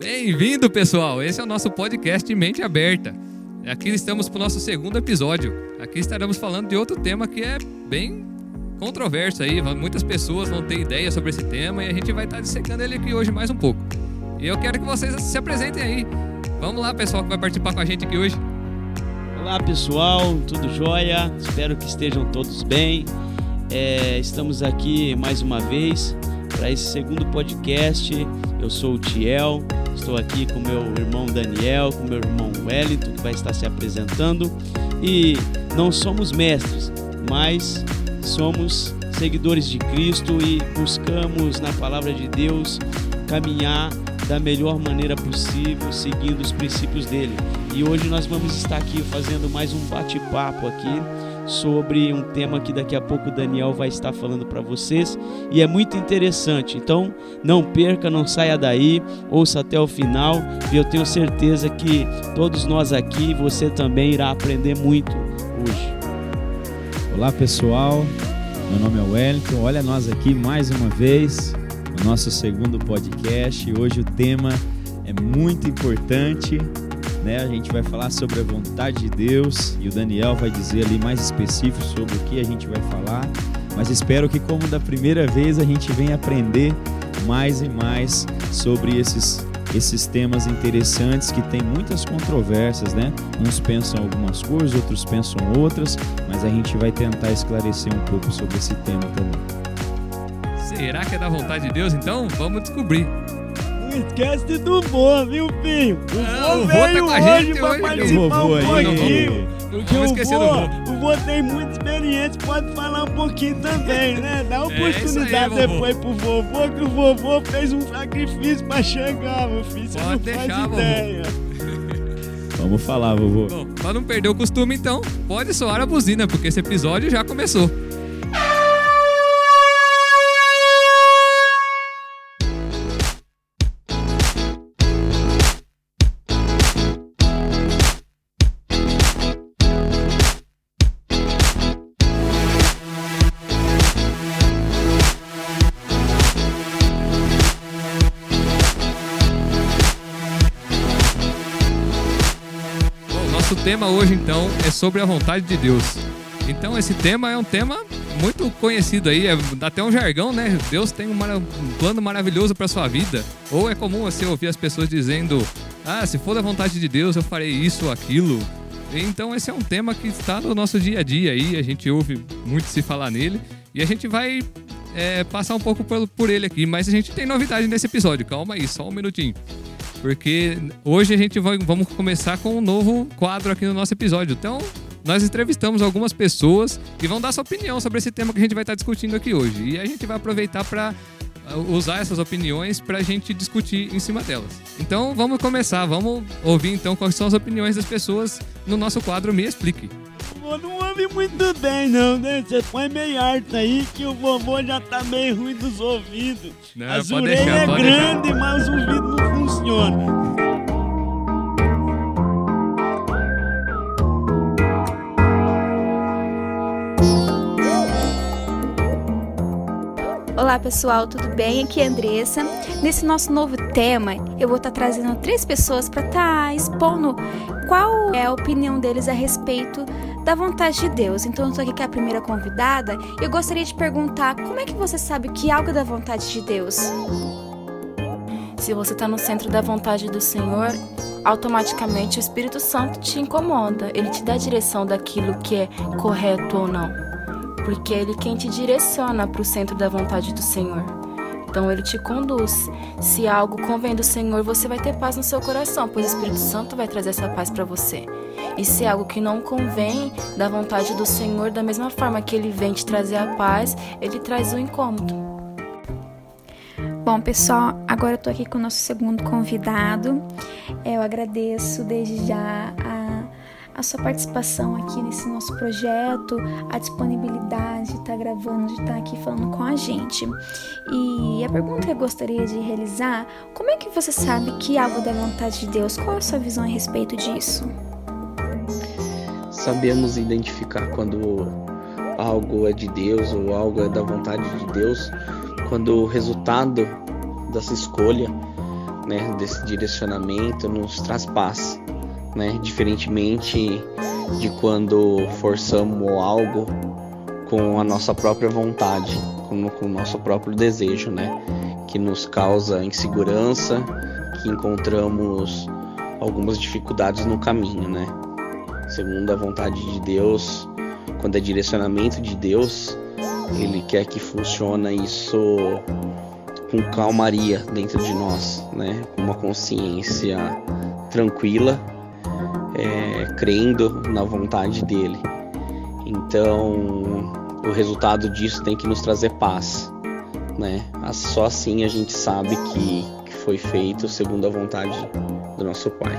Bem-vindo, pessoal! Esse é o nosso podcast Mente Aberta. Aqui estamos para o nosso segundo episódio. Aqui estaremos falando de outro tema que é bem controverso aí. Muitas pessoas vão ter ideia sobre esse tema e a gente vai estar dissecando ele aqui hoje mais um pouco. E eu quero que vocês se apresentem aí. Vamos lá, pessoal, que vai participar com a gente aqui hoje. Olá, pessoal, tudo jóia? Espero que estejam todos bem. É, estamos aqui mais uma vez para esse segundo podcast. Eu sou o Tiel, estou aqui com meu irmão Daniel, com meu irmão Wellington, que vai estar se apresentando. E não somos mestres, mas somos seguidores de Cristo e buscamos na palavra de Deus caminhar da melhor maneira possível, seguindo os princípios dele. E hoje nós vamos estar aqui fazendo mais um bate-papo aqui sobre um tema que daqui a pouco Daniel vai estar falando para vocês e é muito interessante. Então, não perca, não saia daí, ouça até o final e eu tenho certeza que todos nós aqui, você também irá aprender muito hoje. Olá, pessoal. Meu nome é Wellington. Olha nós aqui mais uma vez no nosso segundo podcast. Hoje o tema é muito importante né? A gente vai falar sobre a vontade de Deus e o Daniel vai dizer ali mais específico sobre o que a gente vai falar. Mas espero que, como da primeira vez, a gente venha aprender mais e mais sobre esses, esses temas interessantes que tem muitas controvérsias, né? Uns pensam algumas coisas, outros pensam outras, mas a gente vai tentar esclarecer um pouco sobre esse tema também. Será que é da vontade de Deus? Então vamos descobrir. Não esquece do vô, viu, filho? O Ah, vô tá veio com a gente hoje pra hoje. participar vovô um aí. pouquinho. Não Porque o vô, o vô tem muita experiência, pode falar um pouquinho também, né? Dá É aí, oportunidade vovô. depois pro vovô, que o vovô fez um sacrifício pra chegar, meu filho. Você Pode não deixar, faz vovô. ideia. Vamos falar, vovô. Bom, para não perder o costume, então, pode soar a buzina, porque esse episódio já começou. Nosso tema hoje então é sobre a vontade de Deus. Então esse tema é um tema muito conhecido aí, é até um jargão, né? Deus tem um, um plano maravilhoso para sua vida. Ou é comum você ouvir as pessoas dizendo: "Ah, se for da vontade de Deus, eu farei isso aquilo". Então esse é um tema que está no nosso dia a dia aí, a gente ouve muito se falar nele e a gente vai é, passar um pouco por ele aqui, mas a gente tem novidade nesse episódio. Calma aí, só um minutinho. Porque hoje a gente vai, vamos começar com um novo quadro aqui no nosso episódio. Então, nós entrevistamos algumas pessoas que vão dar sua opinião sobre esse tema que a gente vai estar discutindo aqui hoje. E a gente vai aproveitar para usar essas opiniões para a gente discutir em cima delas. Então, vamos começar. Vamos ouvir então quais são as opiniões das pessoas no nosso quadro Me Explique. O vô não ouve muito bem, não, né? Você põe meio harto aí que o vovô já tá meio ruim dos ouvidos. Não, As orelhas deixar, é grande, mas o ouvido não funciona. Olá pessoal, tudo bem? Aqui é a Andressa. Nesse nosso novo tema, eu vou estar trazendo três pessoas para estar expondo qual é a opinião deles a respeito da vontade de Deus. Então eu estou aqui com a primeira convidada e eu gostaria de perguntar como é que você sabe que algo é da vontade de Deus? Se você está no centro da vontade do Senhor, automaticamente o Espírito Santo te incomoda. Ele te dá a direção daquilo que é correto ou não. Porque é ele quem te direciona para o centro da vontade do Senhor. Então ele te conduz. Se algo convém do Senhor, você vai ter paz no seu coração, pois o Espírito Santo vai trazer essa paz para você. E se algo que não convém da vontade do Senhor, da mesma forma que ele vem te trazer a paz, ele traz o incômodo. Bom, pessoal, agora eu tô aqui com o nosso segundo convidado. Eu agradeço desde já a, a sua participação aqui nesse nosso projeto, a disponibilidade de estar gravando, de estar aqui falando com a gente. E a pergunta que eu gostaria de realizar: como é que você sabe que algo da vontade de Deus? Qual a sua visão a respeito disso? Sabemos identificar quando algo é de Deus ou algo é da vontade de Deus, quando o resultado dessa escolha né, desse direcionamento nos traz paz, né? Diferentemente de quando forçamos algo com a nossa própria vontade, com, com o nosso próprio desejo, né? Que nos causa insegurança, que encontramos algumas dificuldades no caminho, né? Segundo a vontade de Deus, quando é direcionamento de Deus, Ele quer que funcione isso com calmaria dentro de nós, né? Com uma consciência tranquila, é, crendo na vontade dele. Então, o resultado disso tem que nos trazer paz, né? Só assim a gente sabe que, que foi feito segundo a vontade do nosso Pai.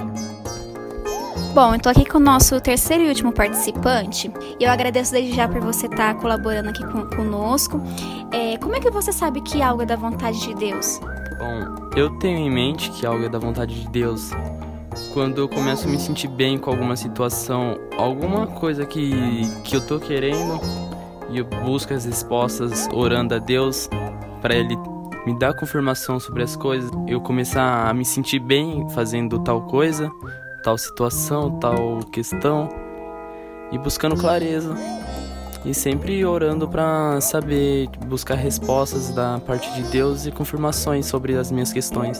Bom, eu tô aqui com o nosso terceiro e último participante e eu agradeço desde já por você estar tá colaborando aqui com, conosco. É, como é que você sabe que algo é da vontade de Deus? Bom, eu tenho em mente que algo é da vontade de Deus quando eu começo a me sentir bem com alguma situação, alguma coisa que, que eu tô querendo e eu busco as respostas orando a Deus para Ele me dar confirmação sobre as coisas, eu começar a me sentir bem fazendo tal coisa tal situação, tal questão e buscando clareza e sempre orando para saber buscar respostas da parte de Deus e confirmações sobre as minhas questões.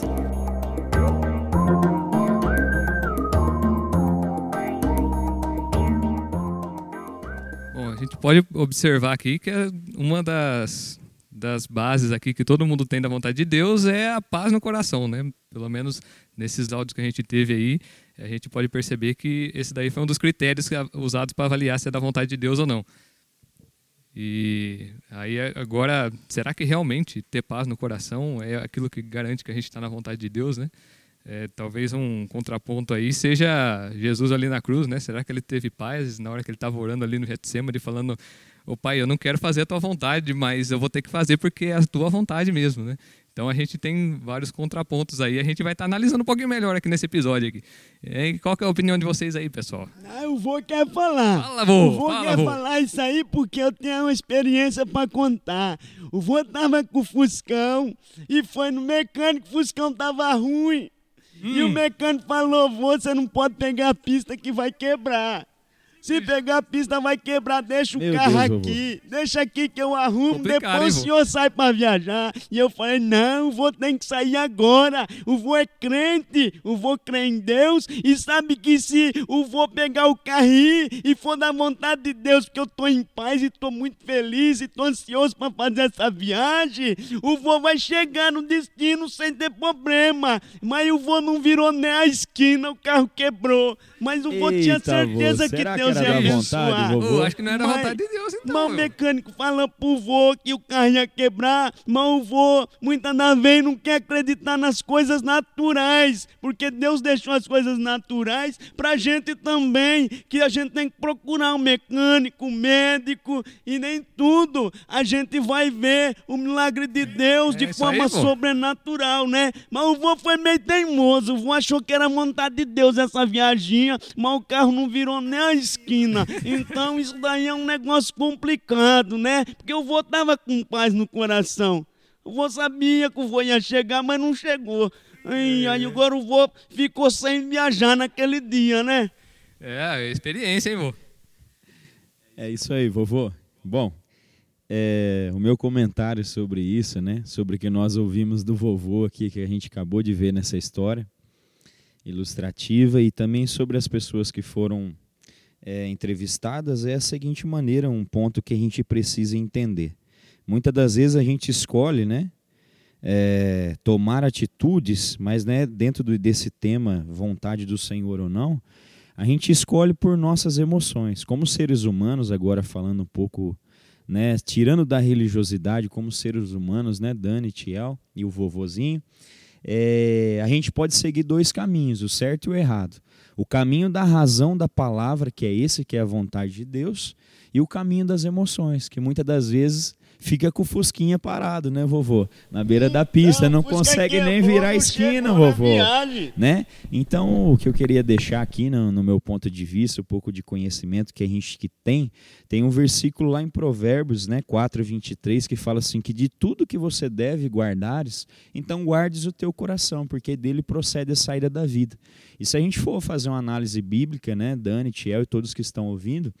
Pode observar aqui que é uma das das bases aqui que todo mundo tem da vontade de Deus é a paz no coração, né? Pelo menos nesses áudios que a gente teve aí, a gente pode perceber que esse daí foi um dos critérios usados para avaliar se é da vontade de Deus ou não. E aí agora, será que realmente ter paz no coração é aquilo que garante que a gente está na vontade de Deus, né? É, talvez um contraponto aí seja Jesus ali na cruz, né? Será que ele teve paz na hora que ele estava orando ali no Getsemane, falando, ô pai, eu não quero fazer a tua vontade, mas eu vou ter que fazer porque é a tua vontade mesmo, né? Então a gente tem vários contrapontos aí, a gente vai estar tá analisando um pouquinho melhor aqui nesse episódio aqui. E qual é a opinião de vocês aí, pessoal? Ah, eu vou quer falar. Fala, vô. O vô fala, quer vô. falar isso aí porque eu tenho uma experiência para contar. O vô tava com o Fuscão e foi no mecânico, o Fuscão tava ruim. E o Hum. mecânico falou, você não pode pegar a pista que vai quebrar. Se pegar a pista vai quebrar, deixa o Meu carro Deus, vovô. aqui. Deixa aqui que eu arrumo, Complicado, depois hein, o vô? senhor sai pra viajar. E eu falei, não, o vô tem que sair agora. O vô é crente, o vô crê em Deus e sabe que se o vô pegar o carro e ir e for da vontade de Deus, porque eu tô em paz e tô muito feliz e tô ansioso pra fazer essa viagem, o vô vai chegar no destino sem ter problema. Mas o vô não virou nem a esquina, o carro quebrou. Mas o vô tinha Eita, certeza vô, que Deus era da vontade, vovô? Ô, acho que não era Mas- vontade de Deus, então. Mas o mecânico falando pro vô que o carro ia quebrar, mas o vô muitas das vezes não quer acreditar nas coisas naturais, porque Deus deixou as coisas naturais pra gente também, que a gente tem que procurar um mecânico, um médico, e nem tudo a gente vai ver o milagre de Deus É de aí, forma vô. sobrenatural, né? Mas o vô foi meio teimoso, o vô achou que era vontade de Deus essa viaginha, mas o carro não virou nem a esquina. Então isso daí é um negócio complicado, né? Porque o vô tava com paz no coração. O vô sabia que o vô ia chegar, mas não chegou. Ai, aí agora o vô ficou sem viajar naquele dia, né? É, experiência, hein, vô? É isso aí, vovô. Bom, é, o meu comentário sobre isso, né? Sobre o que nós ouvimos do vovô aqui, que a gente acabou de ver nessa história ilustrativa, e também sobre as pessoas que foram é, entrevistadas, é a seguinte maneira, um ponto que a gente precisa entender. Muitas das vezes a gente escolhe, né? é, tomar atitudes, mas né, dentro do- desse tema, vontade do Senhor ou não, a gente escolhe por nossas emoções. Como seres humanos, agora falando um pouco, né, tirando da religiosidade, como seres humanos, né, Dani, Tiel e o vovozinho, é, a gente pode seguir dois caminhos, o certo e o errado. O caminho da razão da palavra, que é esse que é a vontade de Deus, e o caminho das emoções, que muitas das vezes fica com o Fusquinha parado, né, vovô? Na beira da pista, não, consegue nem virar a esquina, vovô. Né? Então, o que eu queria deixar aqui no, no meu ponto de vista, um pouco de conhecimento que a gente que tem, tem um versículo lá em Provérbios, né, 4, 23, que fala assim, que de tudo que você deve guardares, então guardes o teu coração, porque dele procede a saída da vida. E se a gente for fazer uma análise bíblica, né, Dani, Tiel e todos que estão ouvindo,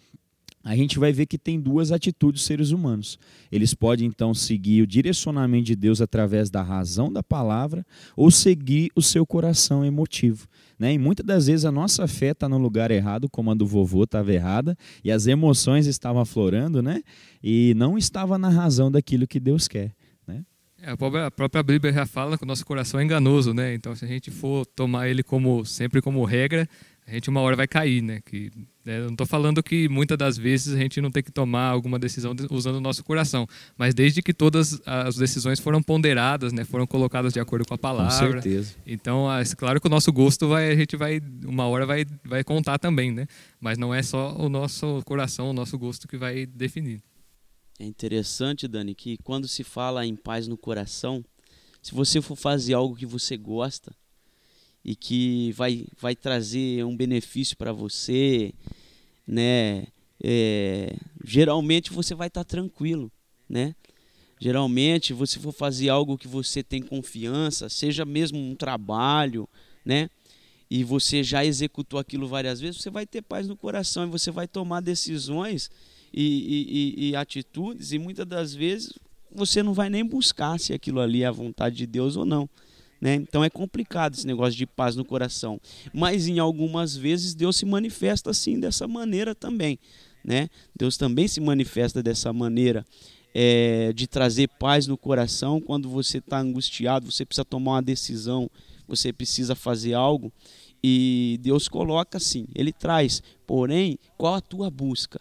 a gente vai ver que tem duas atitudes seres humanos. Eles podem então seguir o direcionamento de Deus através da razão da palavra ou seguir o seu coração emotivo. Né? E muitas das vezes a nossa fé está no lugar errado, como a do vovô estava errada, e as emoções estavam aflorando, né? e não estava na razão daquilo que Deus quer. Né? É, a própria Bíblia já fala que o nosso coração é enganoso, né? Então, se a gente for tomar ele como sempre como regra, a gente uma hora vai cair, né? Que, né, eu não estou falando que muitas das vezes a gente não tem que tomar alguma decisão de- usando o nosso coração, mas desde que todas as decisões foram ponderadas, né? Foram colocadas de acordo com a Com palavra. certeza. Então, ah, é claro que o nosso gosto vai, a gente vai, uma hora vai, vai contar também, né? Mas não é só o nosso coração, o nosso gosto que vai definir. É interessante, Dani, que quando se fala em paz no coração, se você for fazer algo que você gosta e que vai, vai trazer um benefício para você, né? é, geralmente você vai estar tranquilo, né? Geralmente, você for fazer algo que você tem confiança, seja mesmo um trabalho, né? E você já executou aquilo várias vezes, você vai ter paz no coração e você vai tomar decisões e, e- e- e atitudes, e muitas das vezes você não vai nem buscar se aquilo ali é a vontade de Deus ou não. Né? Então é complicado esse negócio de paz no coração. Mas em algumas vezes Deus se manifesta assim, dessa maneira também. Né? Deus também se manifesta dessa maneira é, de trazer paz no coração quando você está angustiado, você precisa tomar uma decisão, você precisa fazer algo. E Deus coloca assim, Ele traz. Porém, qual a tua busca?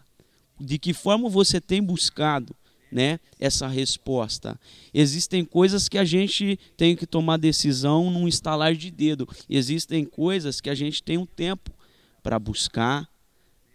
De que forma você tem buscado? Né, essa resposta. Existem coisas que a gente tem que tomar decisão num estalar de dedo. Existem coisas que a gente tem um tempo para buscar,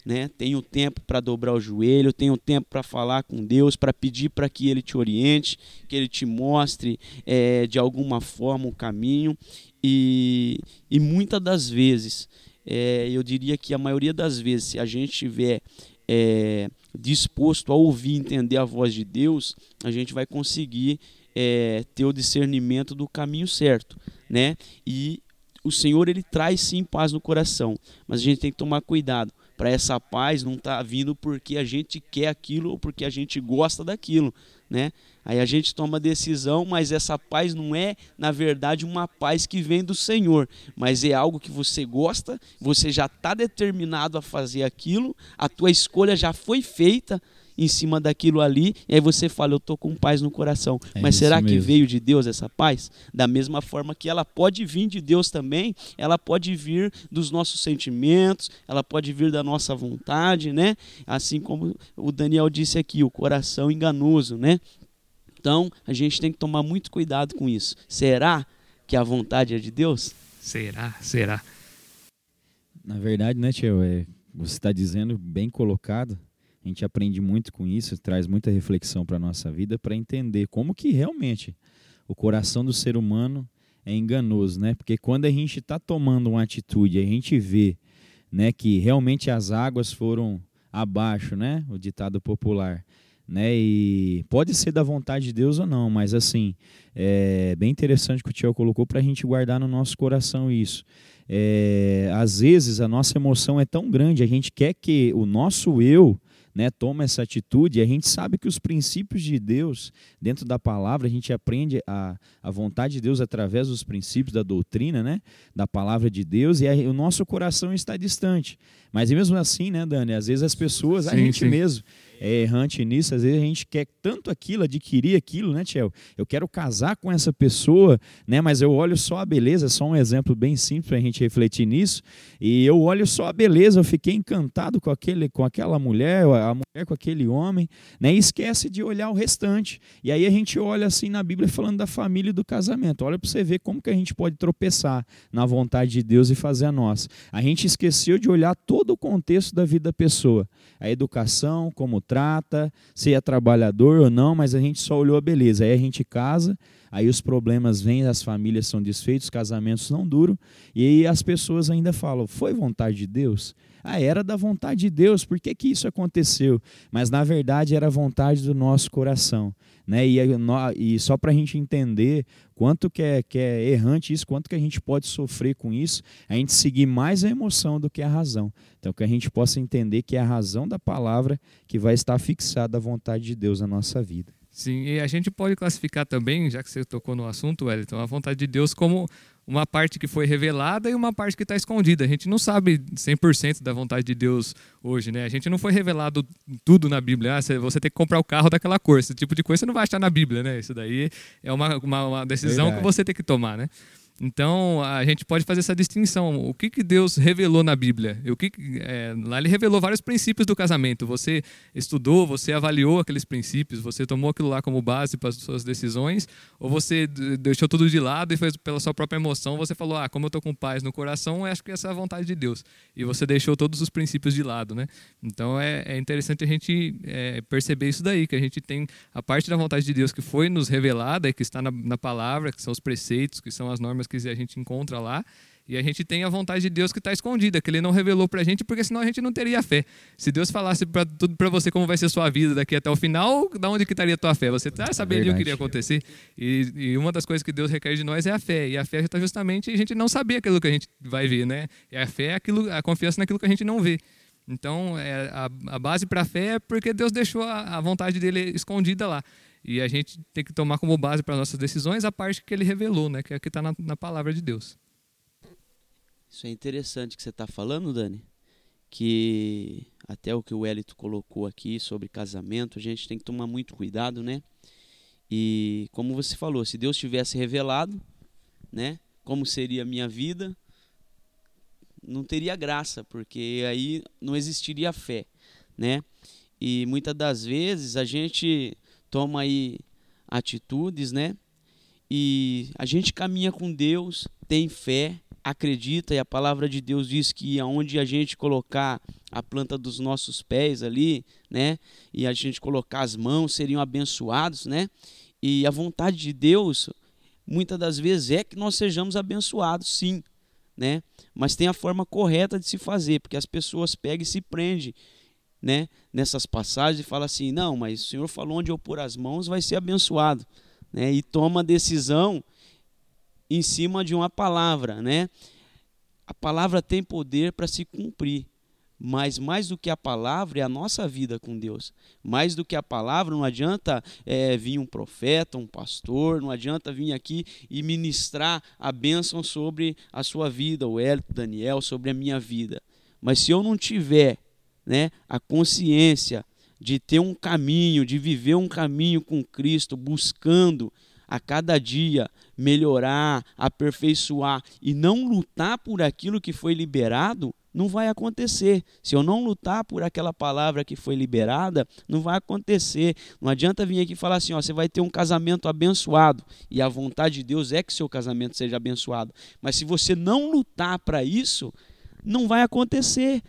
né? Tem o tempo para dobrar o joelho, tem o tempo para falar com Deus, para pedir para que Ele te oriente, que Ele te mostre eh, de alguma forma o caminho. E, e muitas das vezes, eh, eu diria que a maioria das vezes, se a gente tiver eh, disposto a ouvir entender a voz de Deus, a gente vai conseguir eh, ter o discernimento do caminho certo, né? E o Senhor ele traz sim paz no coração, mas a gente tem que tomar cuidado para essa paz não estar vindo porque a gente quer aquilo ou porque a gente gosta daquilo, né? Aí a gente toma decisão, mas essa paz não é, na verdade, uma paz que vem do Senhor, mas é algo que você gosta, você já está determinado a fazer aquilo, a tua escolha já foi feita em cima daquilo ali, e aí você fala, eu tô com paz no coração. É mas será que mesmo. veio de Deus essa paz? Da mesma forma que ela pode vir de Deus também, ela pode vir dos nossos sentimentos, ela pode vir da nossa vontade, né? Assim como o Daniel disse aqui, o coração enganoso, né? Então, a gente tem que tomar muito cuidado com isso. Será que a vontade é de Deus? Será? Será? Na verdade, né, Tio, é, você está dizendo bem colocado. A gente aprende muito com isso, traz muita reflexão para a nossa vida para entender como que realmente o coração do ser humano é enganoso, né? Porque quando a gente está tomando uma atitude, a gente vê, né, que realmente as águas foram abaixo, né? O ditado popular, né? E pode ser da vontade de Deus ou não, mas assim é bem interessante que o Tio colocou para a gente guardar no nosso coração isso. É, às vezes a nossa emoção é tão grande, a gente quer que o nosso eu né, toma essa atitude, e a gente sabe que os princípios de Deus, dentro da palavra, a gente aprende a, a vontade de Deus através dos princípios da doutrina, né, da palavra de Deus, e aí o nosso coração está distante. Mas mesmo assim, né, Dani, às vezes as pessoas, a Sim, gente sim. mesmo, é errante nisso, às vezes a gente quer tanto aquilo, adquirir aquilo, né, Tiel? Eu quero casar com essa pessoa, né, mas eu olho só a beleza, só um exemplo bem simples para a gente refletir nisso, e eu olho só a beleza, eu fiquei encantado com, aquele, com aquela mulher, a mulher com aquele homem, né, e esquece de olhar o restante. E aí a gente olha assim na Bíblia falando da família e do casamento. Olha para você ver como que a gente pode tropeçar na vontade de Deus e fazer a nossa. A gente esqueceu de olhar todo o contexto da vida da pessoa, a educação, como trata, se é trabalhador ou não, mas a gente só olhou a beleza. Aí a gente casa, aí os problemas vêm, as famílias são desfeitas, os casamentos não duram, e aí as pessoas ainda falam: foi vontade de Deus? Ah, era da vontade de Deus, por que, que isso aconteceu? Mas na verdade era a vontade do nosso coração. Né? E, e só para a gente entender quanto que é, que é errante isso, quanto que a gente pode sofrer com isso, a gente seguir mais a emoção do que a razão. Então que a gente possa entender que é a razão da palavra que vai estar fixada a vontade de Deus na nossa vida. Sim, e a gente pode classificar também, já que você tocou no assunto, Wellington, a vontade de Deus como uma parte que foi revelada e uma parte que está escondida. A gente não sabe 100% da vontade de Deus hoje, né? A gente não foi revelado tudo na Bíblia. Ah, você tem que comprar o carro daquela cor. Esse tipo de coisa você não vai achar na Bíblia, né? Isso daí é uma, uma, uma decisão Verdade. que você tem que tomar, né? Então a gente pode fazer essa distinção. O que, que Deus revelou na Bíblia? O que, é, lá ele revelou vários princípios do casamento. Você estudou, você avaliou aqueles princípios, você tomou aquilo lá como base para as suas decisões, ou você deixou tudo de lado e foi pela sua própria emoção, você falou: ah, como eu estou com paz no coração, acho que essa é a vontade de Deus. E você deixou todos os princípios de lado, né? Então é, é interessante a gente é, perceber isso daí, que a gente tem a parte da vontade de Deus que foi nos revelada que está na, na palavra, que são os preceitos, que são as normas que a gente encontra lá. E a gente tem a vontade de Deus que está escondida, que Ele não revelou para a gente, porque senão a gente não teria fé. Se Deus falasse para tudo para você como vai ser sua vida daqui até o final, da onde que estaria a tua fé? Você já saberia o que iria acontecer. E, e, uma das coisas que Deus requer de nós é a fé. E a fé está justamente a gente não saber aquilo que a gente vai ver, né? E a fé é aquilo, a confiança naquilo que a gente não vê. Então, é, a, a base para a fé é porque Deus deixou a, a vontade dele escondida lá. E a gente tem que tomar como base para nossas decisões a parte que ele revelou, né? que é que está na, na, palavra de Deus. Isso é interessante que você está falando, Dani. Que até o que o Elito colocou aqui sobre casamento, a gente tem que tomar muito cuidado, né? E como você falou, se Deus tivesse revelado, né? Como seria a minha vida, não teria graça, porque aí não existiria fé, né? E muitas das vezes a gente toma aí atitudes, né? E a gente caminha com Deus, tem fé, acredita, e a palavra de Deus diz que aonde a gente colocar a planta dos nossos pés ali, né? E a gente colocar as mãos, seriam abençoados, né? E a vontade de Deus, muitas das vezes, é que nós sejamos abençoados, sim, né? Mas tem a forma correta de se fazer, porque as pessoas pegam e se prendem né, nessas passagens e fala assim: não, mas o Senhor falou onde eu pôr as mãos vai ser abençoado. Né, e toma decisão em cima de uma palavra. Né? A palavra tem poder para se cumprir. Mas mais do que a palavra é a nossa vida com Deus. Mais do que a palavra, não adianta é, vir um profeta, um pastor, não adianta vir aqui e ministrar a bênção sobre a sua vida, o Hélio, Daniel, sobre a minha vida. Mas se eu não tiver né, a consciência de ter um caminho, de viver um caminho com Cristo, buscando a cada dia melhorar, aperfeiçoar e não lutar por aquilo que foi liberado, não vai acontecer. Se eu não lutar por aquela palavra que foi liberada, não vai acontecer. Não adianta vir aqui falar assim, ó, você vai ter um casamento abençoado e a vontade de Deus é que seu casamento seja abençoado. Mas se você não lutar para isso, não vai acontecer.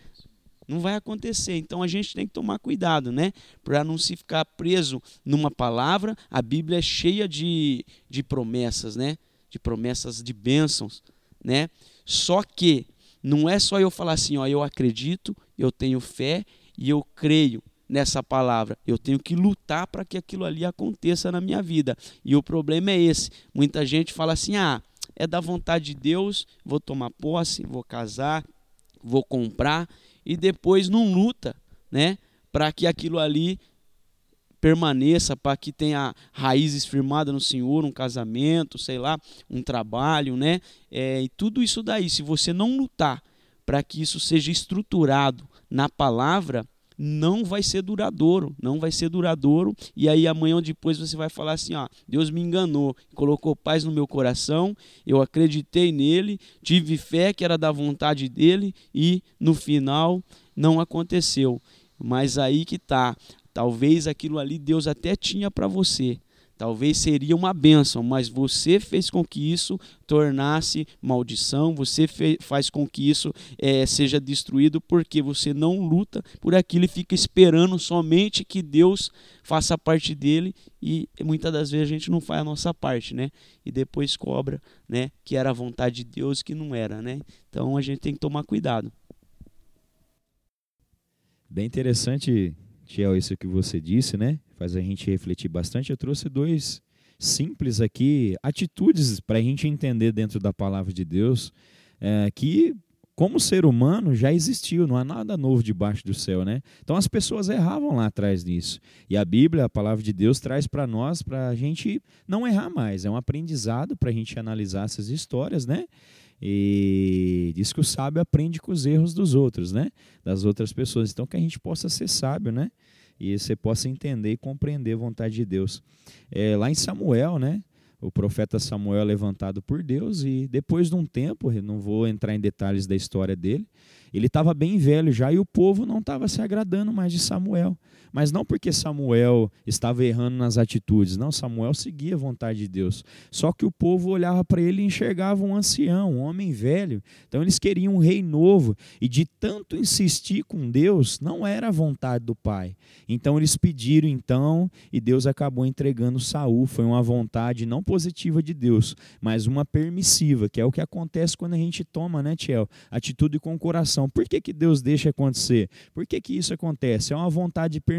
Não vai acontecer. Então a gente tem que tomar cuidado, né? Para não se ficar preso numa palavra. A Bíblia é cheia de, de promessas, né? De promessas de bênçãos, né? Só que não é só eu falar assim, ó, eu acredito, eu tenho fé e eu creio nessa palavra. Eu tenho que lutar para que aquilo ali aconteça na minha vida. E o problema é esse. Muita gente fala assim: "Ah, é da vontade de Deus, vou tomar posse, vou casar, vou comprar e depois não luta, né? Para que aquilo ali permaneça, para que tenha raízes firmadas no Senhor, um casamento, sei lá, um trabalho, né? É, e tudo isso daí, se você não lutar para que isso seja estruturado na palavra, não vai ser duradouro, não vai ser duradouro. E aí amanhã ou depois você vai falar assim, ó, Deus me enganou, colocou paz no meu coração, eu acreditei nele, tive fé que era da vontade dele e no final não aconteceu. Mas aí que tá, talvez aquilo ali Deus até tinha para você, Talvez seria uma bênção, mas você fez com que isso tornasse maldição, você faz com que isso é, seja destruído porque você não luta por aquilo e fica esperando somente que Deus faça parte dele e muitas das vezes a gente não faz a nossa parte, né? E depois cobra, né? Que era a vontade de Deus que não era, né? Então a gente tem que tomar cuidado. Bem interessante, Tiel, isso que você disse, né? Faz a gente refletir bastante. Eu trouxe dois simples aqui, atitudes para a gente entender dentro da palavra de Deus, é, que como ser humano já existiu, não há nada novo debaixo do céu, né? Então as pessoas erravam lá atrás disso. E a Bíblia, a palavra de Deus, traz para nós, para a gente não errar mais. É um aprendizado para a gente analisar essas histórias, né? E diz que o sábio aprende com os erros dos outros, né? Das outras pessoas. Então que a gente possa ser sábio, né? E você possa entender e compreender a vontade de Deus. É, lá em Samuel, né? O profeta Samuel é levantado por Deus e depois de um tempo, não vou entrar em detalhes da história dele, ele estava bem velho já e o povo não estava se agradando mais de Samuel. Mas não porque Samuel estava errando nas atitudes, não, Samuel seguia a vontade de Deus. Só que o povo olhava para ele e enxergava um ancião, um homem velho. Então eles queriam um rei novo e de tanto insistir com Deus, não era a vontade do pai. Então eles pediram então e Deus acabou entregando Saul. Foi uma vontade não positiva de Deus, mas uma permissiva, que é o que acontece quando a gente toma, né, Tiel, atitude com o coração. Por que, que Deus deixa acontecer? Por que, que isso acontece? É uma vontade permissiva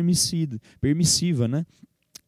permissiva, né?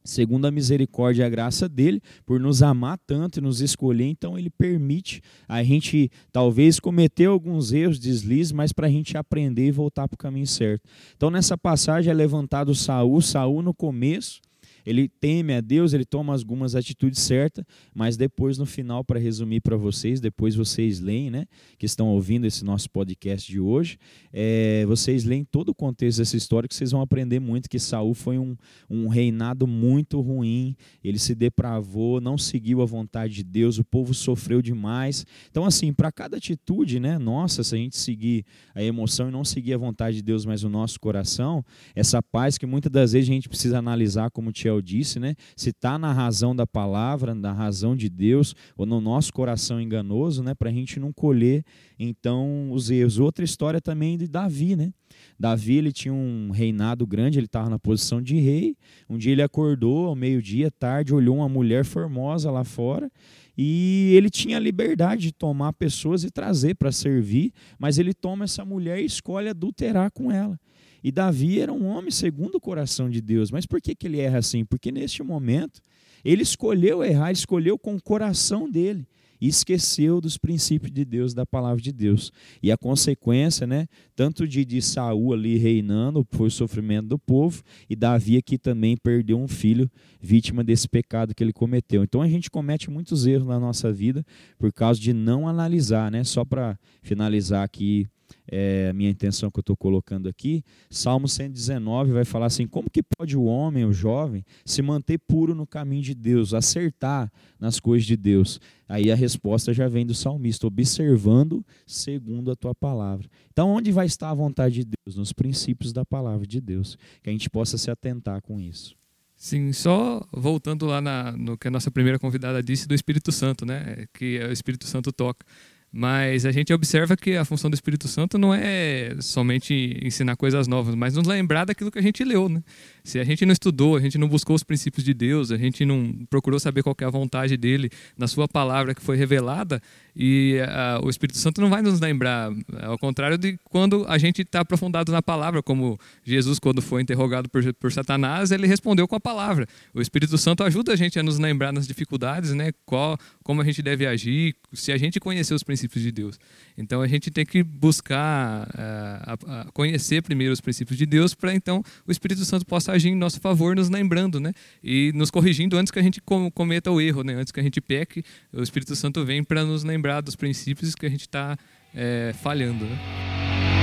segundo a misericórdia e a graça dele, por nos amar tanto e nos escolher, então ele permite a gente talvez cometer alguns erros, deslizes, mas para a gente aprender e voltar para o caminho certo. Então nessa passagem é levantado Saul, Saul no começo, ele teme a Deus, ele toma algumas atitudes certas, mas depois, no final, para resumir para vocês, depois vocês leem, né, que estão ouvindo esse nosso podcast de hoje, é, vocês leem todo o contexto dessa história, que vocês vão aprender muito que Saul foi um, um reinado muito ruim, ele se depravou, não seguiu a vontade de Deus, o povo sofreu demais. Então, assim, para cada atitude, né, nossa, se a gente seguir a emoção e não seguir a vontade de Deus, mas o nosso coração, essa paz que muitas das vezes a gente precisa analisar como tinha disse, né? Se está na razão da palavra, na razão de Deus, ou no nosso coração enganoso, né? Para a gente não colher, então, os erros. Outra história também de Davi, né? Davi ele tinha um reinado grande, ele estava na posição de rei. Um dia ele acordou ao meio-dia, tarde, olhou uma mulher formosa lá fora e ele tinha a liberdade de tomar pessoas e trazer para servir, mas ele toma essa mulher e escolhe adulterar com ela. E Davi era um homem segundo o coração de Deus. Mas por que, que ele erra assim? Porque neste momento ele escolheu errar, escolheu com o coração dele e esqueceu dos princípios de Deus, da palavra de Deus. E a consequência, né, tanto de, de Saul ali reinando, foi o sofrimento do povo, e Davi aqui também perdeu um filho vítima desse pecado que ele cometeu. Então a gente comete muitos erros na nossa vida por causa de não analisar, né? Só para finalizar aqui é, a minha intenção que eu estou colocando aqui, Salmo 119 vai falar assim: como que pode o homem, o jovem, se manter puro no caminho de Deus, acertar nas coisas de Deus? Aí a resposta já vem do salmista, observando segundo a tua palavra. Então, onde vai estar a vontade de Deus? Nos princípios da palavra de Deus. Que a gente possa se atentar com isso. Sim, só voltando lá na, no que a nossa primeira convidada disse do Espírito Santo, né? Que o Espírito Santo toca. Mas a gente observa que a função do Espírito Santo não é somente ensinar coisas novas, mas nos lembrar daquilo que a gente leu, né? Se a gente não estudou, a gente não buscou os princípios de Deus, a gente não procurou saber qual é a vontade dele na sua palavra que foi revelada, e uh, o Espírito Santo não vai nos lembrar, ao contrário de quando a gente está aprofundado na palavra, como Jesus, quando foi interrogado por, por Satanás, ele respondeu com a palavra. O Espírito Santo ajuda a gente a nos lembrar nas dificuldades, né? Qual, como a gente deve agir, se a gente conhecer os princípios de Deus. Então a gente tem que buscar uh, conhecer primeiro os princípios de Deus, para então o Espírito Santo possa agir em nosso favor, nos lembrando, né? E nos corrigindo antes que a gente cometa o erro, né? Antes que a gente peque, o Espírito Santo vem para nos lembrar dos princípios que a gente está é, falhando. Né?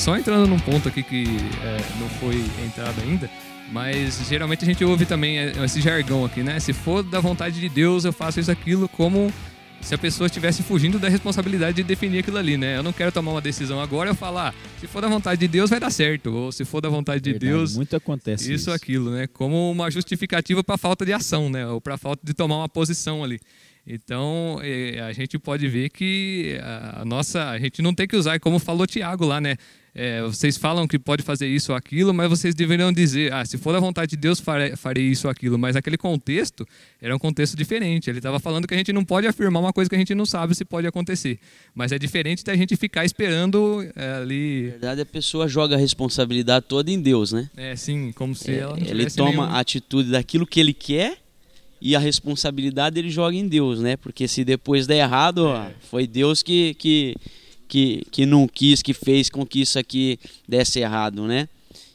Só entrando num ponto aqui que é, não foi entrado ainda, mas geralmente a gente ouve também é, esse jargão aqui, né? Se for da vontade de Deus, eu faço isso, aquilo, como se a pessoa estivesse fugindo da responsabilidade de definir aquilo ali, né? Eu não quero tomar uma decisão agora, eu falar, ah, se for da vontade de Deus, vai dar certo. Ou se for da vontade de Verdade, Deus, muito acontece isso, isso. aquilo, né? Como uma justificativa para falta de ação, né? Ou para falta de tomar uma posição ali. Então, eh, a gente pode ver que a nossa, a gente não tem que usar, como falou Tiago lá, né? É, vocês falam que pode fazer isso ou aquilo, mas vocês deveriam dizer, ah, se for da vontade de Deus, farei, farei isso ou aquilo. Mas aquele contexto era um contexto diferente. Ele estava falando que a gente não pode afirmar uma coisa que a gente não sabe se pode acontecer. Mas é diferente da gente ficar esperando é, ali. Na verdade, a pessoa joga a responsabilidade toda em Deus, né? É, sim, como se É, ela não ele toma nenhum- a atitude daquilo que ele quer e a responsabilidade ele joga em Deus, né? Porque se depois der errado, ó, É. foi Deus que, que, que, que não quis, que fez com que isso aqui desse errado, né?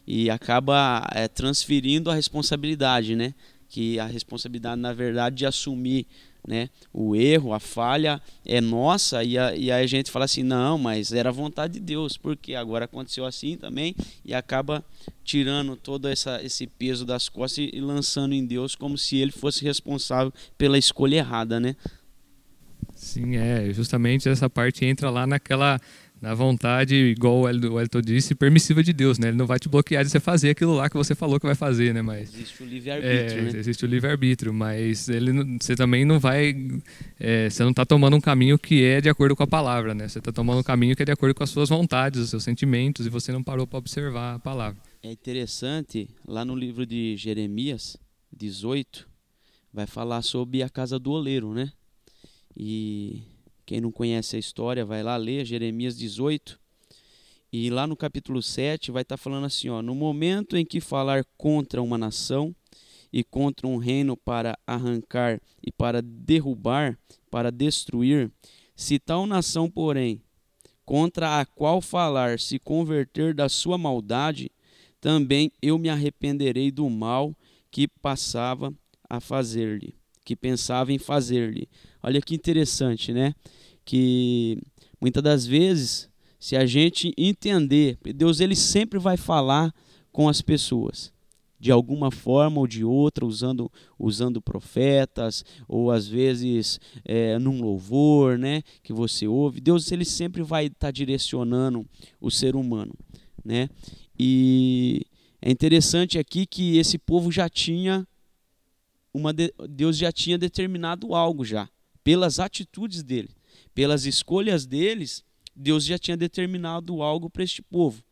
E acaba é, transferindo a responsabilidade, né? Que a responsabilidade, na verdade, de assumir né? o erro, a falha é nossa e, a, e aí a gente fala assim, não, mas era vontade de Deus, porque agora aconteceu assim também e acaba tirando todo essa, esse peso das costas e, e lançando em Deus como se ele fosse responsável pela escolha errada, né? Sim, é, justamente essa parte entra lá naquela na vontade, igual o El- o Elton disse, permissiva de Deus, né? Ele não vai te bloquear de você fazer aquilo lá que você falou que vai fazer, né? Mas Existe o livre-arbítrio, é, né? existe o livre-arbítrio, mas ele, você também não vai. é, você não está tomando um caminho que é de acordo com a palavra, né? Você está tomando um caminho que é de acordo com as suas vontades, os seus sentimentos, e você não parou para observar a palavra. É interessante, lá no livro de Jeremias 18, vai falar sobre a casa do oleiro, né? E quem não conhece a história, vai lá ler Jeremias 18. E lá no capítulo 7 vai estar falando assim, ó, no momento em que falar contra uma nação e contra um reino para arrancar e para derrubar, para destruir, se tal nação, porém, contra a qual falar se converter da sua maldade, também eu me arrependerei do mal que passava a fazer-lhe, que pensava em fazer-lhe. Olha que interessante, né? Que muitas das vezes, se a gente entender, Deus ele sempre vai falar com as pessoas. De alguma forma ou de outra, usando, usando profetas, ou às vezes é, num louvor né, que você ouve. Deus ele sempre vai estar direcionando o ser humano. Né? E é interessante aqui que esse povo já tinha uma de- Deus já tinha determinado algo já, pelas atitudes dele, pelas escolhas deles, Deus já tinha determinado algo para este povo.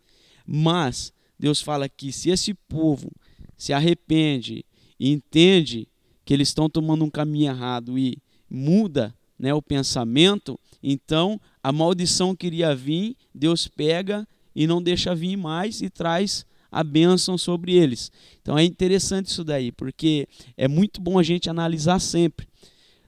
Mas Deus fala que se esse povo se arrepende e entende que eles estão tomando um caminho errado e muda né, o pensamento, então a maldição que iria vir, Deus pega e não deixa vir mais e traz a bênção sobre eles. Então é interessante isso daí, porque é muito bom a gente analisar sempre.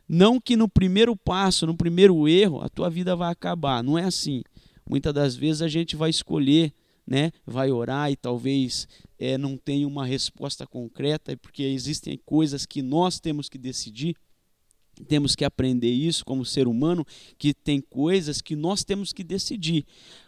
Não que no primeiro passo, no primeiro erro, a tua vida vai acabar. Não é assim. Muitas das vezes a gente vai escolher, né? vai orar e talvez é, não tenha uma resposta concreta, porque existem coisas que nós temos que decidir. Temos que aprender isso como ser humano, que tem coisas que nós temos que decidir.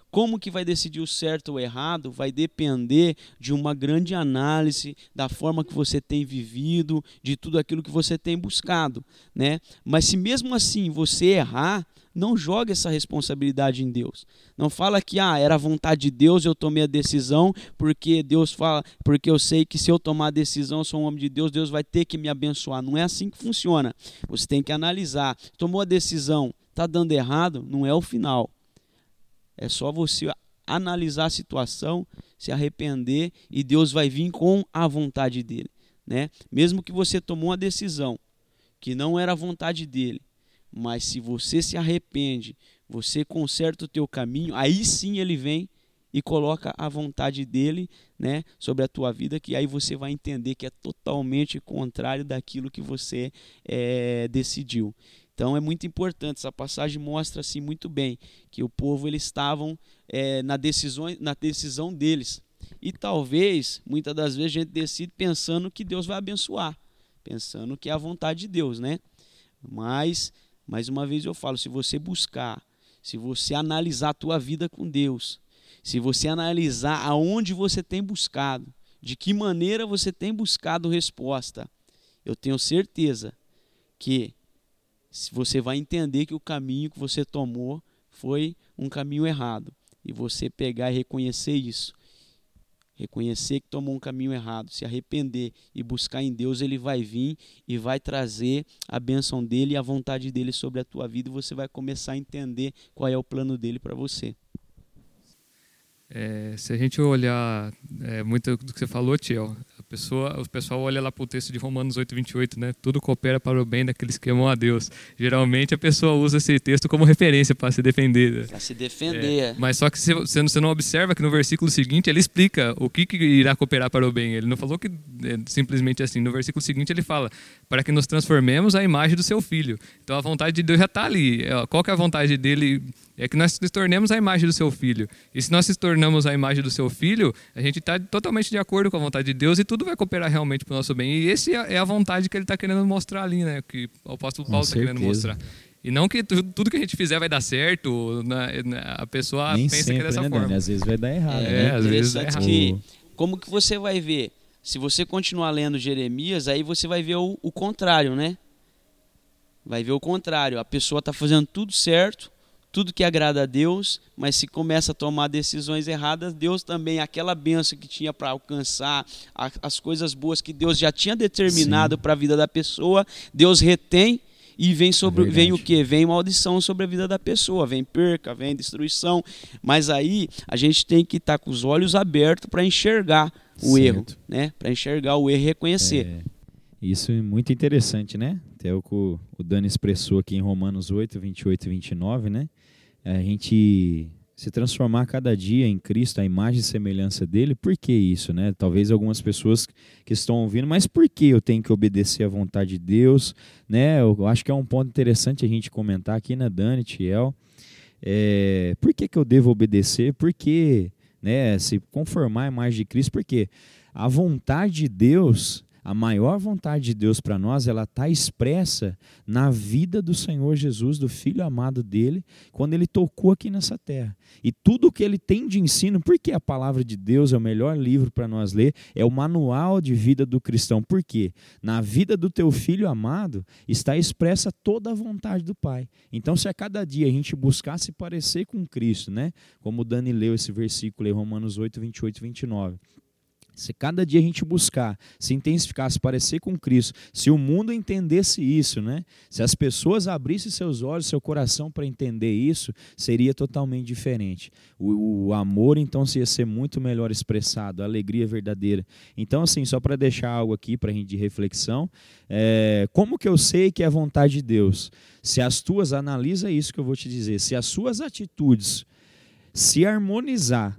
Como que vai decidir o certo ou errado vai depender de uma grande análise da forma que você tem vivido, de tudo aquilo que você tem buscado, né? Mas se mesmo assim você errar, não jogue essa responsabilidade em Deus. Não fala que ah, era vontade de Deus, eu tomei a decisão, porque Deus fala, porque eu sei que se eu tomar a decisão, eu sou um homem de Deus, Deus vai ter que me abençoar. Não é assim que funciona. Você tem que analisar. Tomou a decisão, tá dando errado, não é o final. É só você analisar a situação, se arrepender e Deus vai vir com a vontade dele, né? Mesmo que você tomou uma decisão que não era a vontade dele, mas se você se arrepende, você conserta o teu caminho, aí sim ele vem e coloca a vontade dele, né, sobre a tua vida, que aí você vai entender que é totalmente contrário daquilo que você é, decidiu. Então é muito importante, essa passagem mostra assim muito bem que o povo eles estavam é, na, decisão, na decisão deles. E talvez, muitas das vezes, a gente decide pensando que Deus vai abençoar, pensando que é a vontade de Deus, né? Mas, mais uma vez eu falo, se você buscar, se você analisar a tua vida com Deus, se você analisar aonde você tem buscado, de que maneira você tem buscado resposta, eu tenho certeza que você vai entender que o caminho que você tomou foi um caminho errado. E você pegar e reconhecer isso. Reconhecer que tomou um caminho errado, se arrepender e buscar em Deus, ele vai vir e vai trazer a bênção dele e a vontade dele sobre a tua vida e você vai começar a entender qual é o plano dele para você. É, se a gente olhar é, muito do que você falou, Tiel, pessoa, o pessoal olha lá para o texto de Romanos 8, 28, né? Tudo coopera para o bem daqueles que amam a Deus. Geralmente a pessoa usa esse texto como referência para se defender. Para se defender. É, mas só que você, você não observa que no versículo seguinte ele explica o que, que irá cooperar para o bem. Ele não falou que é simplesmente assim. No versículo seguinte ele fala para que nos transformemos à imagem do seu filho. Então a vontade de Deus já está ali. É, qual que é a vontade dele? É que nós nos tornemos a imagem do seu filho. E se nós se tornamos a imagem do seu filho, a gente está totalmente de acordo com a vontade de Deus e tudo vai cooperar realmente para o nosso bem. E esse é, é a vontade que ele está querendo mostrar ali, né? Que o apóstolo Paulo está querendo mostrar. E não que tudo que a gente fizer vai dar certo, né? a pessoa Nem pensa sempre, que é dessa né, forma. Às vezes vai dar errado. É, né? às vezes dá errado. que como que você vai ver? Se você continuar lendo Jeremias, aí você vai ver o, o contrário, né? Vai ver o contrário. A pessoa está fazendo tudo certo, tudo que agrada a Deus, mas se começa a tomar decisões erradas, Deus também, aquela benção que tinha para alcançar, a, as coisas boas que Deus já tinha determinado para a vida da pessoa, Deus retém e vem sobre Verdade. vem o que vem maldição sobre a vida da pessoa vem perca vem destruição mas aí a gente tem que estar tá com os olhos abertos para enxergar o Certo. erro né para enxergar o erro e reconhecer É, isso é muito interessante, né? Até o que o Dani expressou aqui em Romanos 8, 28 e 29, né? A gente se transformar cada dia em Cristo, a imagem e semelhança dele. Por que isso, né? Talvez algumas pessoas que estão ouvindo, mas por que eu tenho que obedecer à vontade de Deus, né? Eu acho que é um ponto interessante a gente comentar aqui, né, Dani, Tiel? É, por que, que eu devo obedecer? Por que né, se conformar à imagem de Cristo? Porque a vontade de Deus, a maior vontade de Deus para nós, ela está expressa na vida do Senhor Jesus, do Filho amado dele, quando ele tocou aqui nessa terra. E tudo que ele tem de ensino, porque a palavra de Deus é o melhor livro para nós ler, é o manual de vida do cristão. Por quê? Na vida do teu filho amado está expressa toda a vontade do Pai. Então, se a cada dia a gente buscar se parecer com Cristo, né? Como o Dani leu esse versículo em Romanos 8, 28 e 29. Se cada dia a gente buscar se intensificar, se parecer com Cristo, se o mundo entendesse isso, né? Se as pessoas abrissem seus olhos, seu coração para entender isso, seria totalmente diferente. O, o amor, então, ia ser muito melhor expressado, a alegria verdadeira. Então, assim, só para deixar algo aqui para a gente de reflexão, é, como que eu sei que é a vontade de Deus? Se as tuas, analisa isso que eu vou te dizer, se as suas atitudes se harmonizar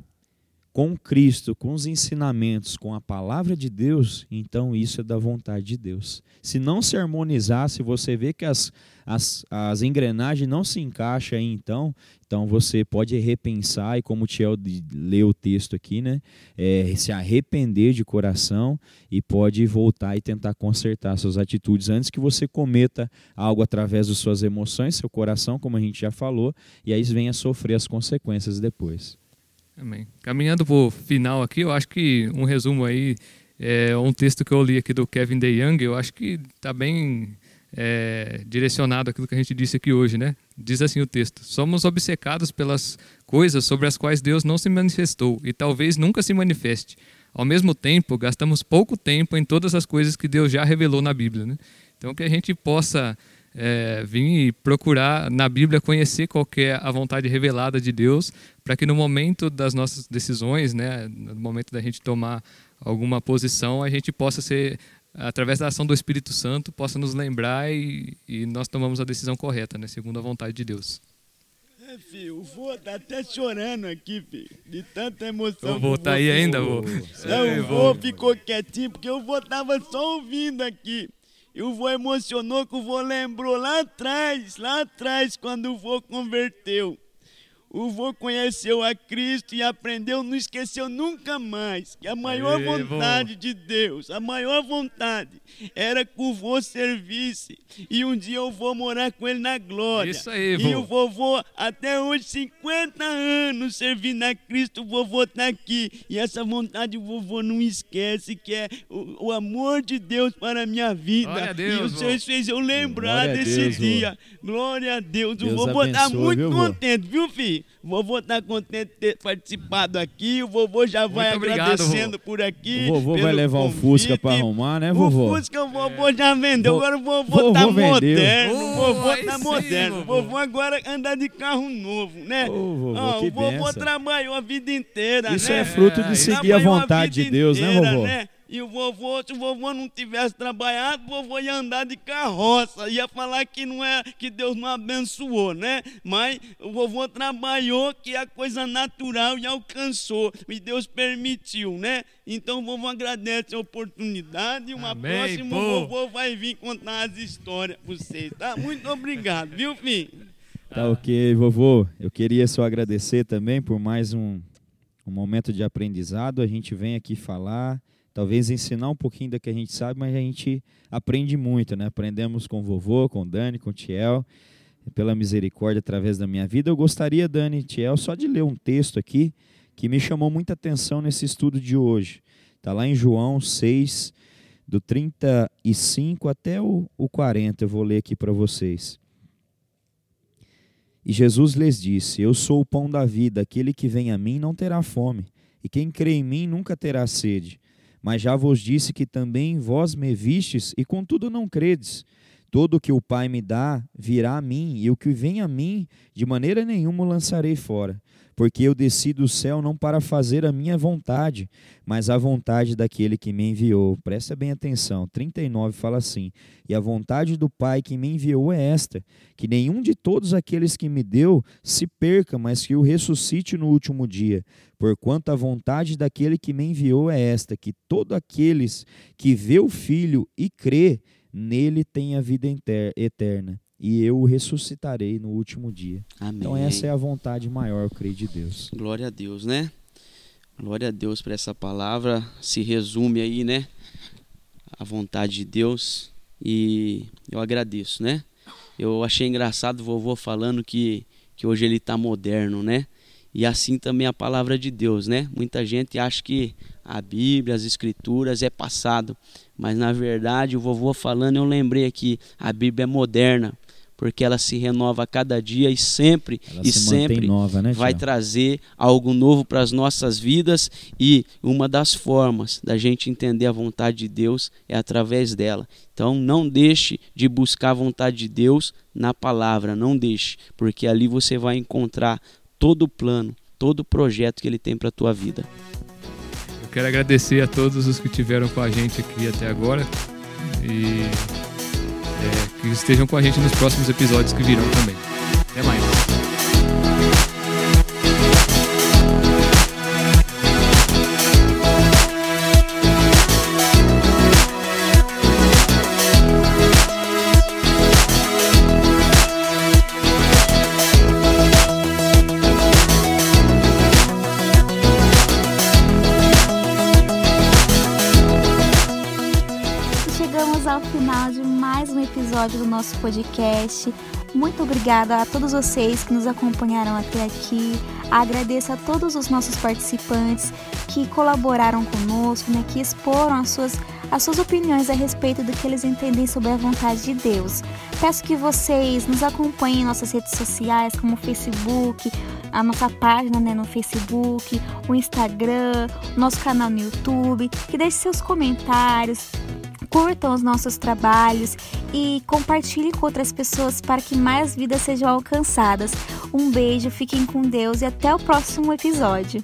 com Cristo, com os ensinamentos, com a palavra de Deus, então isso é da vontade de Deus. Se não se harmonizar, se você vê que as, as, as engrenagens não se encaixam aí, então, então você pode repensar, e como o Tiel leu o texto aqui, né? é, se arrepender de coração e pode voltar e tentar consertar suas atitudes antes que você cometa algo através das suas emoções, seu coração, como a gente já falou, e aí venha sofrer as consequências depois. Amém. Caminhando para o final aqui, eu acho que um resumo aí é um texto que eu li aqui do Kevin DeYoung, eu acho que está bem é, direcionado àquilo que a gente disse aqui hoje, né? Diz assim o texto: Somos obcecados pelas coisas sobre as quais Deus não se manifestou e talvez nunca se manifeste. Ao mesmo tempo, gastamos pouco tempo em todas as coisas que Deus já revelou na Bíblia, né? Então, que a gente possa é, vir procurar na Bíblia conhecer qual é a vontade revelada de Deus, para que no momento das nossas decisões, né, no momento da gente tomar alguma posição, a gente possa ser, através da ação do Espírito Santo, possa nos lembrar e, e nós tomamos a decisão correta, né, segundo a vontade de Deus. É, filho, o vô tá até chorando aqui, filho, de tanta emoção. Vou o estar vô aí ficou. ainda, vou. Não, o vô ficou quietinho porque o vô tava só ouvindo aqui. E o vô emocionou que o vô lembrou lá atrás, lá atrás, quando o vô converteu. O vô conheceu a Cristo e aprendeu, não esqueceu nunca mais que a maior Ei, vontade de Deus, a maior vontade era que o vô servisse e um dia eu vou morar com ele na glória. Isso aí, E vô. o vovô, até hoje, 50 anos servindo a Cristo, o vovô está aqui. E essa vontade o vovô não esquece, que é o, o amor de Deus para a minha vida. Glória a Deus, e o vô. Senhor fez eu lembrar desse Deus, vô. dia. Glória a Deus. Deus o vovô está abençoe, muito viu, vô? contente, viu, filho? O vovô está contente de ter participado aqui. O vovô já vai Muito obrigado, agradecendo por aqui. O vovô vai levar o convite. Fusca pra arrumar, né, vovô? O Fusca o vovô já vendeu, agora o vovô, vovô tá vendeu. moderno. Oh, o vovô tá sim, moderno. O vovô. vovô agora anda de carro novo, né? Ô, vovô, que o vovô benção. trabalhou a vida inteira, Isso né? é fruto É, de seguir a vontade de vida Deus, né, inteira, vovô? E o vovô, se o vovô não tivesse trabalhado, o vovô ia andar de carroça, ia falar que não é que Deus não abençoou, né? Mas o vovô trabalhou que é a coisa natural e alcançou, e Deus permitiu, né? Então o vovô agradece a oportunidade e uma Amém, próxima pô. o vovô vai vir contar as histórias para vocês, tá? Muito obrigado, viu, filho? Tá ok, vovô. Eu queria só agradecer também por mais um, um momento de aprendizado. A gente vem aqui falar, talvez ensinar um pouquinho da que a gente sabe, mas a gente aprende muito, né? Aprendemos com o vovô, com o Dani, com o Tiel, pela misericórdia através da minha vida. Eu gostaria, Dani e Tiel, só de ler um texto aqui que me chamou muita atenção nesse estudo de hoje. Está lá em João 6, do 35 até o, o 40. Eu vou ler aqui para vocês. E Jesus lhes disse: Eu sou o pão da vida, aquele que vem a mim não terá fome, e quem crê em mim nunca terá sede. Mas já vos disse que também vós me vistes, e contudo não credes. Todo o que o Pai me dá virá a mim, e o que vem a mim, de maneira nenhuma o lançarei fora. Porque eu desci do céu não para fazer a minha vontade, mas a vontade daquele que me enviou. Presta bem atenção. 39 fala assim: E a vontade do Pai que me enviou é esta: que nenhum de todos aqueles que me deu se perca, mas que o ressuscite no último dia. Porquanto a vontade daquele que me enviou é esta: que todos aqueles que vê o Filho e crê nele tenha vida enter- eterna. E eu o ressuscitarei no último dia. Amém. Então, essa é a vontade maior, eu creio, de Deus. Glória a Deus, né? Glória a Deus por essa palavra. Se resume aí, né? A vontade de Deus. E eu agradeço, né? Eu achei engraçado o vovô falando que, que hoje ele está moderno, né? E assim também a palavra de Deus, né? Muita gente acha que a Bíblia, as Escrituras é passado. Mas na verdade, o vovô falando, eu lembrei aqui, a Bíblia é moderna. Porque ela se renova a cada dia e sempre Ela e se sempre nova, né, vai trazer algo novo para as nossas vidas e uma das formas da gente entender a vontade de Deus é através dela. Então não deixe de buscar a vontade de Deus na palavra, não deixe, porque ali você vai encontrar todo o plano, todo o projeto que ele tem para a tua vida. Eu quero agradecer a todos os que tiveram com a gente aqui até agora e é, que estejam com a gente nos próximos episódios que virão também. Até mais. Podcast. Muito obrigada a todos vocês que nos acompanharam até aqui. Agradeço a todos os nossos participantes que colaboraram conosco, né, que exporam as suas, as suas opiniões a respeito do que eles entendem sobre a vontade de Deus. Peço que vocês nos acompanhem em nossas redes sociais, como o Facebook, a nossa página né, no Facebook, o Instagram, nosso canal no YouTube, que deixe seus comentários, curtam os nossos trabalhos e compartilhem com outras pessoas para que mais vidas sejam alcançadas. Um beijo, fiquem com Deus e até o próximo episódio.